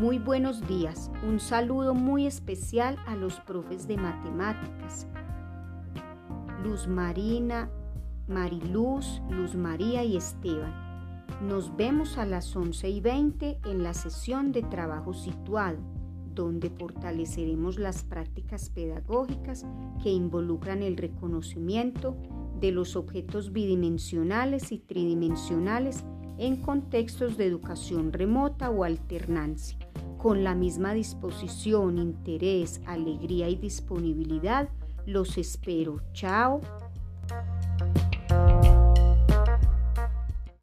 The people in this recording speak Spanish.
Muy buenos días. Un saludo muy especial a los profes de matemáticas. Luz Marina, Mariluz, Luz María y Esteban. Nos vemos a las 11 y 20 en la sesión de trabajo situado, donde fortaleceremos las prácticas pedagógicas que involucran el reconocimiento de los objetos bidimensionales y tridimensionales en contextos de educación remota o alternancia, con la misma disposición, interés, alegría y disponibilidad. Los espero. Chao.